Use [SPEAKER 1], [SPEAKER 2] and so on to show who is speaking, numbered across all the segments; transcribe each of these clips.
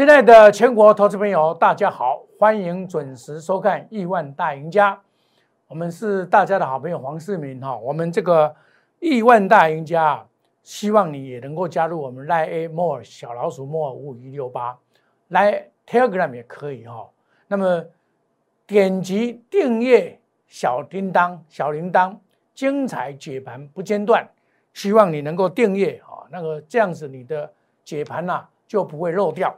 [SPEAKER 1] 亲爱的全国投资朋友，大家好，欢迎准时收看《亿万大赢家》。我们是大家的好朋友黄世明哈。我们这个亿万大赢家，希望你也能够加入我们 Line More 小老鼠 More 五一六八，来 Telegram 也可以哈。那么点击订阅小叮当小铃铛，精彩解盘不间断。希望你能够订阅啊，那个这样子你的解盘呐就不会漏掉。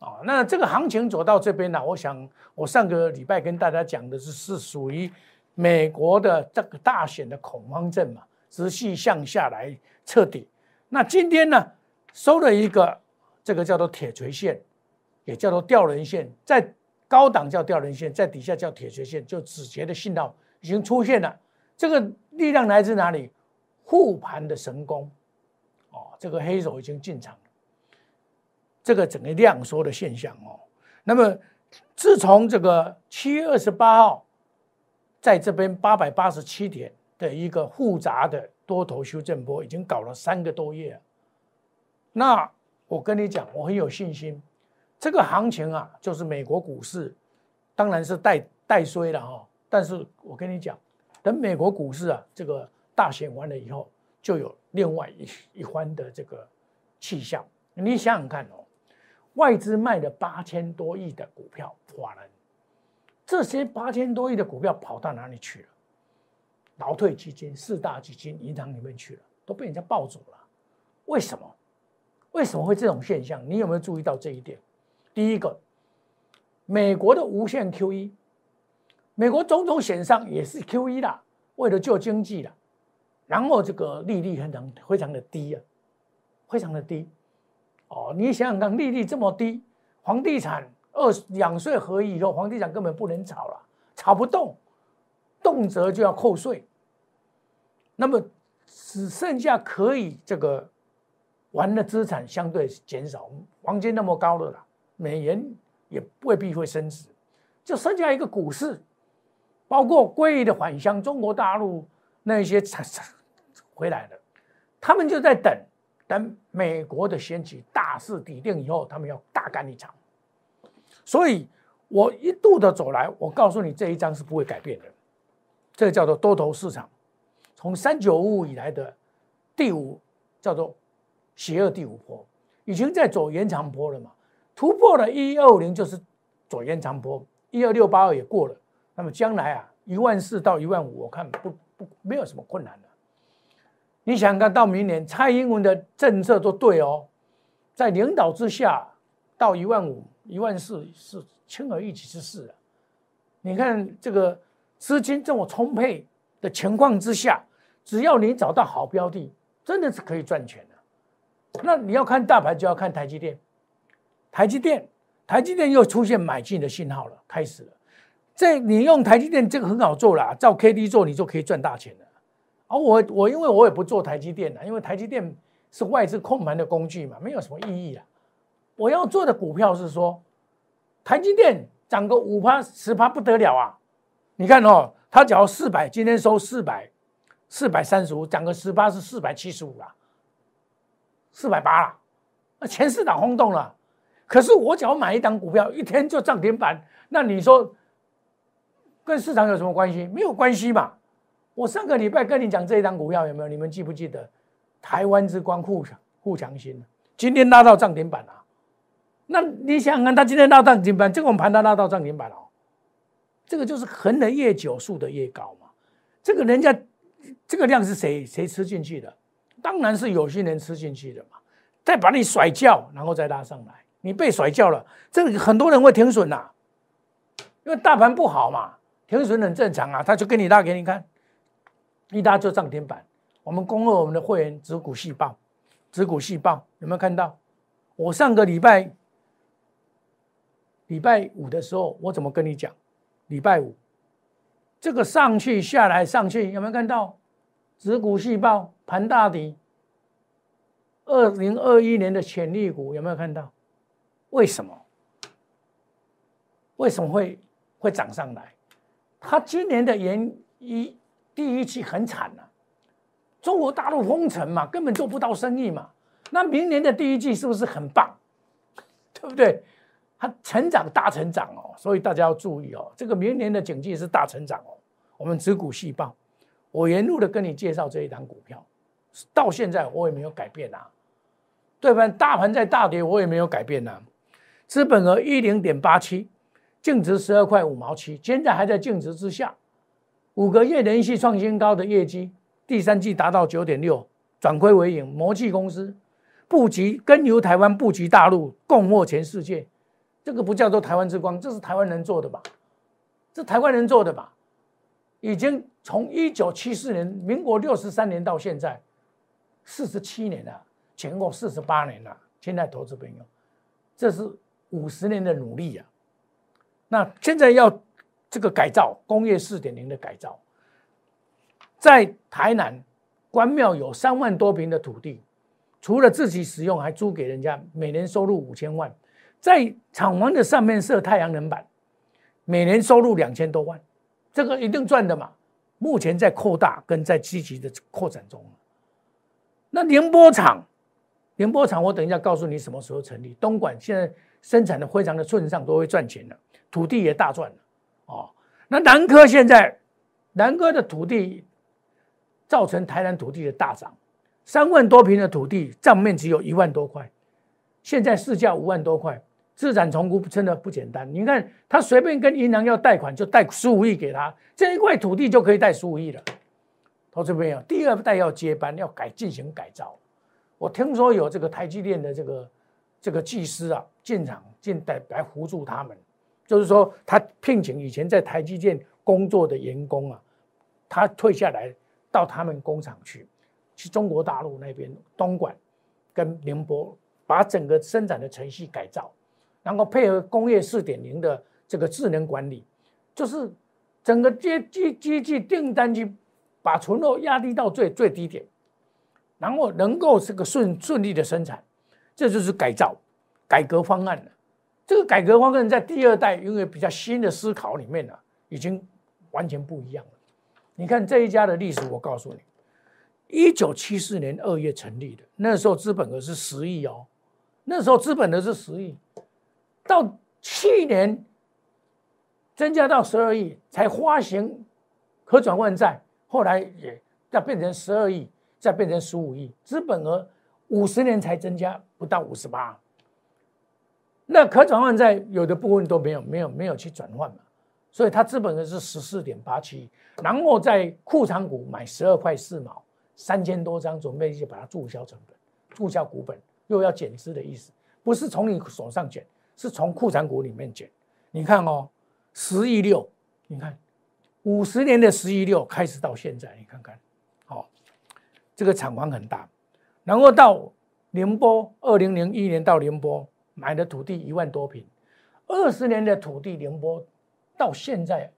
[SPEAKER 1] 啊，那这个行情走到这边呢，我想我上个礼拜跟大家讲的是是属于美国的这个大选的恐慌症嘛，直系向下来彻底。那今天呢收了一个这个叫做铁锤线，也叫做吊人线，在高档叫吊人线，在底下叫铁锤线，就止跌的信号已经出现了。这个力量来自哪里？护盘的神功，哦，这个黑手已经进场了。这个整个量缩的现象哦，那么自从这个七月二十八号，在这边八百八十七点的一个复杂的多头修正波，已经搞了三个多月。那我跟你讲，我很有信心，这个行情啊，就是美国股市，当然是带带衰了哈。但是我跟你讲，等美国股市啊，这个大选完了以后，就有另外一一番的这个气象。你想想看哦。外资卖了八千多亿的股票，华人这些八千多亿的股票跑到哪里去了？劳退基金、四大基金、银行里面去了，都被人家抱走了。为什么？为什么会这种现象？你有没有注意到这一点？第一个，美国的无限 QE，美国种种险上也是 QE 的，为了救经济的，然后这个利率很常非常的低啊，非常的低。哦，你想想看，利率这么低，房地产二两税合一以后，房地产根本不能炒了，炒不动，动辄就要扣税。那么只剩下可以这个玩的资产相对减少，黄金那么高的了，美元也未必会升值，就剩下一个股市，包括贵的返乡，中国大陆那些产回来的，他们就在等。等美国的掀起大势底定以后，他们要大干一场。所以，我一度的走来，我告诉你这一章是不会改变的。这个叫做多头市场，从三九五以来的第五叫做邪恶第五波，已经在走延长波了嘛？突破了一二五零就是走延长波，一二六八二也过了。那么将来啊，一万四到一万五，我看不不没有什么困难的。你想看到明年蔡英文的政策都对哦，在领导之下，到一万五、一万四是轻而易举之事了。你看这个资金这么充沛的情况之下，只要你找到好标的，真的是可以赚钱的。那你要看大盘，就要看台积电。台积电，台积电又出现买进的信号了，开始了。这你用台积电这个很好做了，照 K D 做，你就可以赚大钱了。而我我因为我也不做台积电的，因为台积电是外资控盘的工具嘛，没有什么意义啊。我要做的股票是说，台积电涨个五趴十趴不得了啊！你看哦，它只要四百，今天收四百，四百三十五，涨个十趴是四百七十五了，四百八了，那全市场轰动了。可是我只要买一档股票，一天就涨停板，那你说跟市场有什么关系？没有关系嘛。我上个礼拜跟你讲这一张股票有没有？你们记不记得？台湾之光护强护强新今天拉到涨停板了。那你想想看，它今天拉到涨停板，这个我们盘它拉到涨停板了，这个就是横的越久，竖的越高嘛。这个人家这个量是谁谁吃进去的？当然是有些人吃进去的嘛。再把你甩掉，然后再拉上来，你被甩掉了，这个很多人会停损呐，因为大盘不好嘛，停损很正常啊。他就跟你拉给你看。一拉就涨停板，我们恭贺我们的会员，指股细胞，指股细胞有没有看到？我上个礼拜礼拜五的时候，我怎么跟你讲？礼拜五这个上去下来上去，有没有看到？指股细胞盘大底，二零二一年的潜力股有没有看到？为什么？为什么会会涨上来？它今年的原一。第一季很惨呐，中国大陆封城嘛，根本做不到生意嘛。那明年的第一季是不是很棒？对不对？它成长大成长哦，所以大家要注意哦，这个明年的景气是大成长哦。我们持股细报，我沿路的跟你介绍这一档股票，到现在我也没有改变啊，对吧？大盘在大跌，我也没有改变呐。资本额一零点八七，净值十二块五毛七，现在还在净值之下，五个月连续创新高的业绩，第三季达到九点六，转亏为盈，模具公司布局跟由台湾布局大陆，共获全世界，这个不叫做台湾之光，这是台湾人做的吧？这台湾人做的吧？已经从一九七四年，民国六十三年到现在，四十七年了，前后四十八年了。现在投资朋友，这是五十年的努力呀。那现在要这个改造工业四点零的改造，在台南关庙有三万多平的土地，除了自己使用，还租给人家，每年收入五千万。在厂房的上面设太阳能板，每年收入两千多万。这个一定赚的嘛？目前在扩大跟在积极的扩展中。那宁波厂，宁波厂我等一下告诉你什么时候成立。东莞现在生产的非常的顺畅，都会赚钱了，土地也大赚了。哦，那南科现在，南科的土地造成台南土地的大涨，三万多平的土地账面只有一万多块，现在市价五万多块。资产重估真的不简单。你看，他随便跟银行要贷款，就贷十五亿给他，这一块土地就可以贷十五亿了。投资朋友，第二代要接班，要改进行改造。我听说有这个台积电的这个这个技师啊进场进来来辅助他们，就是说他聘请以前在台积电工作的员工啊，他退下来到他们工厂去，去中国大陆那边东莞跟宁波，把整个生产的程序改造。然后配合工业四点零的这个智能管理，就是整个机机机器订单去把存货压低到最最低点，然后能够这个顺顺利的生产，这就是改造改革方案了。这个改革方案在第二代因为比较新的思考里面呢，已经完全不一样了。你看这一家的历史，我告诉你，一九七四年二月成立的，那时候资本额是十亿哦，那时候资本额是十亿。到去年增加到十二亿，才发行可转换债，后来也再变成十二亿，再变成十五亿，资本额五十年才增加不到五十八。那可转换债有的部分都没有，没有，没有去转换嘛，所以它资本额是十四点八七，然后在库藏股买十二块四毛，三千多张，准备去把它注销成本，注销股本，又要减资的意思，不是从你手上减。是从库藏股里面减，你看哦，十亿六，你看五十年的十亿六开始到现在，你看看，好，这个厂房很大，然后到宁波，二零零一年到宁波买的土地一万多平，二十年的土地，宁波到现在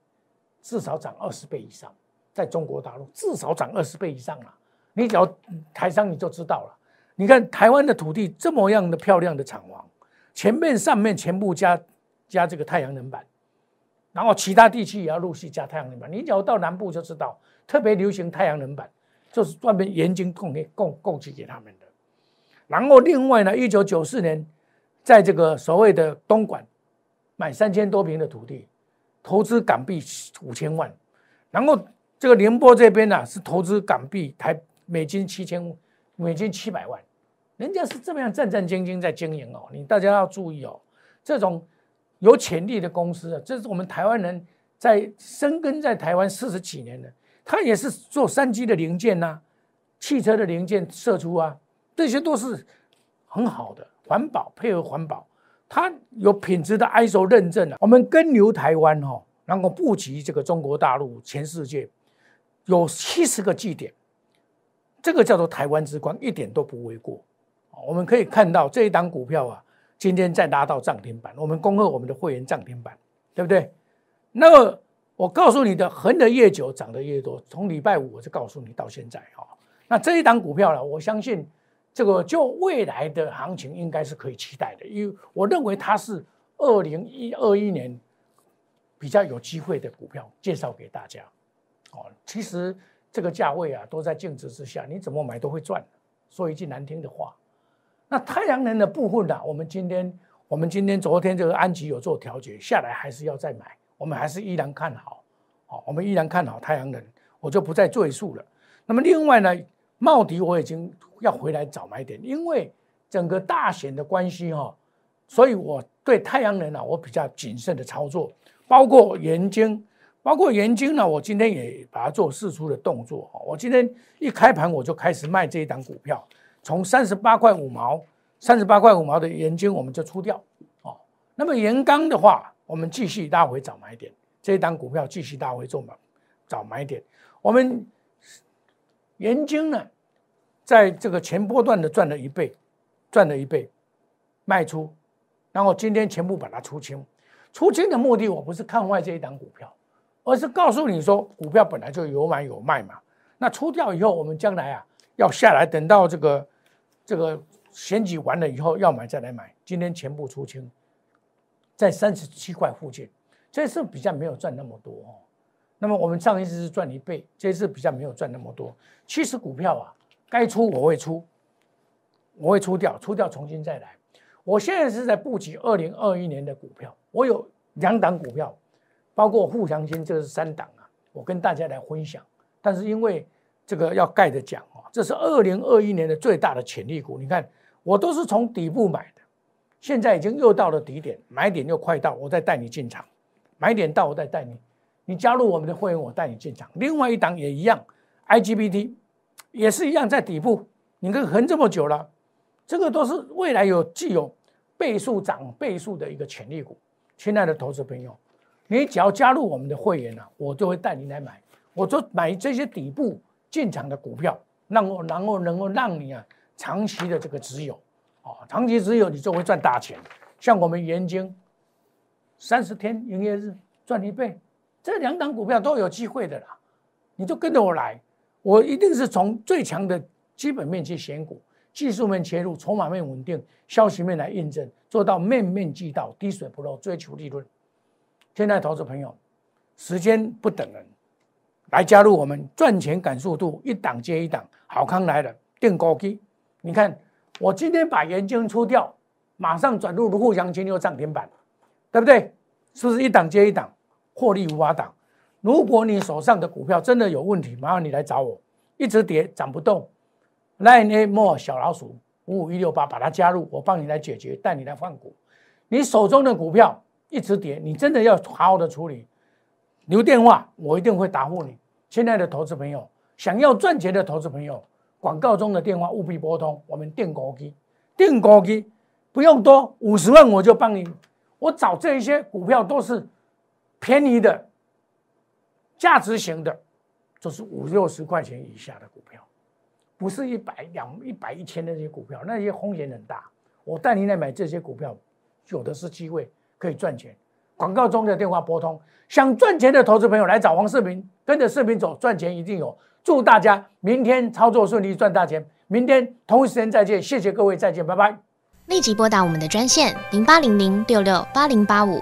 [SPEAKER 1] 至少涨二十倍以上，在中国大陆至少涨二十倍以上了，你只要台商你就知道了，你看台湾的土地这么样的漂亮的厂房。前面上面全部加加这个太阳能板，然后其他地区也要陆续加太阳能板。你只要到南部就知道，特别流行太阳能板，就是专门研究供给供供给给他们的。然后另外呢，一九九四年，在这个所谓的东莞买三千多平的土地，投资港币五千万。然后这个宁波这边呢，是投资港币台美金七千美金七百万。人家是这么样战战兢兢在经营哦，你大家要注意哦，这种有潜力的公司啊，这是我们台湾人在生根在台湾四十几年的，他也是做三 G 的零件呐，汽车的零件射出啊，这些都是很好的环保，配合环保，它有品质的 ISO 认证啊。我们跟牛台湾哦，然后布局这个中国大陆，全世界有七十个据点，这个叫做台湾之光，一点都不为过。我们可以看到这一档股票啊，今天再拉到涨停板，我们恭贺我们的会员涨停板，对不对？那么我告诉你的，横的越久，涨得越多。从礼拜五我就告诉你到现在哈，那这一档股票呢，我相信这个就未来的行情应该是可以期待的，因为我认为它是二零一二一年比较有机会的股票，介绍给大家。哦，其实这个价位啊，都在净值之下，你怎么买都会赚。说一句难听的话。那太阳能的部分呢？我们今天我们今天昨天这个安吉有做调节下来，还是要再买，我们还是依然看好，好，我们依然看好太阳能，我就不再赘述了。那么另外呢，茂迪我已经要回来找买点，因为整个大选的关系哈，所以我对太阳能啊，我比较谨慎的操作，包括盐晶，包括盐晶呢，我今天也把它做试出的动作哈，我今天一开盘我就开始卖这一档股票，从三十八块五毛。三十八块五毛的盐晶我们就出掉哦。那么盐钢的话，我们继续大回找买点，这一档股票继续大回做买找买点。我们盐晶呢，在这个前波段的赚了一倍，赚了一倍，卖出，然后今天全部把它出清。出清的目的我不是看坏这一档股票，而是告诉你说，股票本来就有买有卖嘛。那出掉以后，我们将来啊要下来，等到这个这个。选举完了以后要买再来买，今天全部出清，在三十七块附近，这次比较没有赚那么多哦。那么我们上一次是赚一倍，这次比较没有赚那么多。其实股票啊，该出我会出，我会出掉，出掉重新再来。我现在是在布局二零二一年的股票，我有两档股票，包括富强金，这是三档啊，我跟大家来分享。但是因为这个要盖着讲哦，这是二零二一年的最大的潜力股，你看。我都是从底部买的，现在已经又到了底点，买点又快到，我再带你进场。买点到，我再带你。你加入我们的会员，我带你进场。另外一档也一样，IGBT 也是一样在底部。你看横这么久了，这个都是未来有具有倍数涨倍数的一个潜力股。亲爱的投资朋友，你只要加入我们的会员呢，我就会带你来买。我就买这些底部进场的股票，让我然后能够让你啊。长期的这个持有，哦，长期持有你就会赚大钱。像我们研晶，三十天营业日赚一倍，这两档股票都有机会的啦。你就跟着我来，我一定是从最强的基本面去选股，技术面切入，筹码面稳定，消息面来印证，做到面面俱到，滴水不漏，追求利润。现在投资朋友，时间不等人，来加入我们赚钱赶速度，一档接一档，好康来了，定高机。你看，我今天把盐金出掉，马上转入沪强金又涨停板，对不对？是不是一档接一档，获利无法挡？如果你手上的股票真的有问题，麻烦你来找我，一直跌涨不动，line a more 小老鼠五五一六八，把它加入，我帮你来解决，带你来换股。你手中的股票一直跌，你真的要好好的处理，留电话，我一定会答复你。亲爱的投资朋友，想要赚钱的投资朋友。广告中的电话务必拨通，我们订高机，订高机不用多，五十万我就帮你。我找这一些股票都是便宜的，价值型的，就是五六十块钱以下的股票，不是一百两、一百一千的那些股票，那些风险很大。我带您来买这些股票，有的是机会可以赚钱。广告中的电话拨通，想赚钱的投资朋友来找黄世明，跟着视频走，赚钱一定有。祝大家明天操作顺利，赚大钱！明天同一时间再见，谢谢各位，再见，拜拜！
[SPEAKER 2] 立即拨打我们的专线零八零零六六八零八五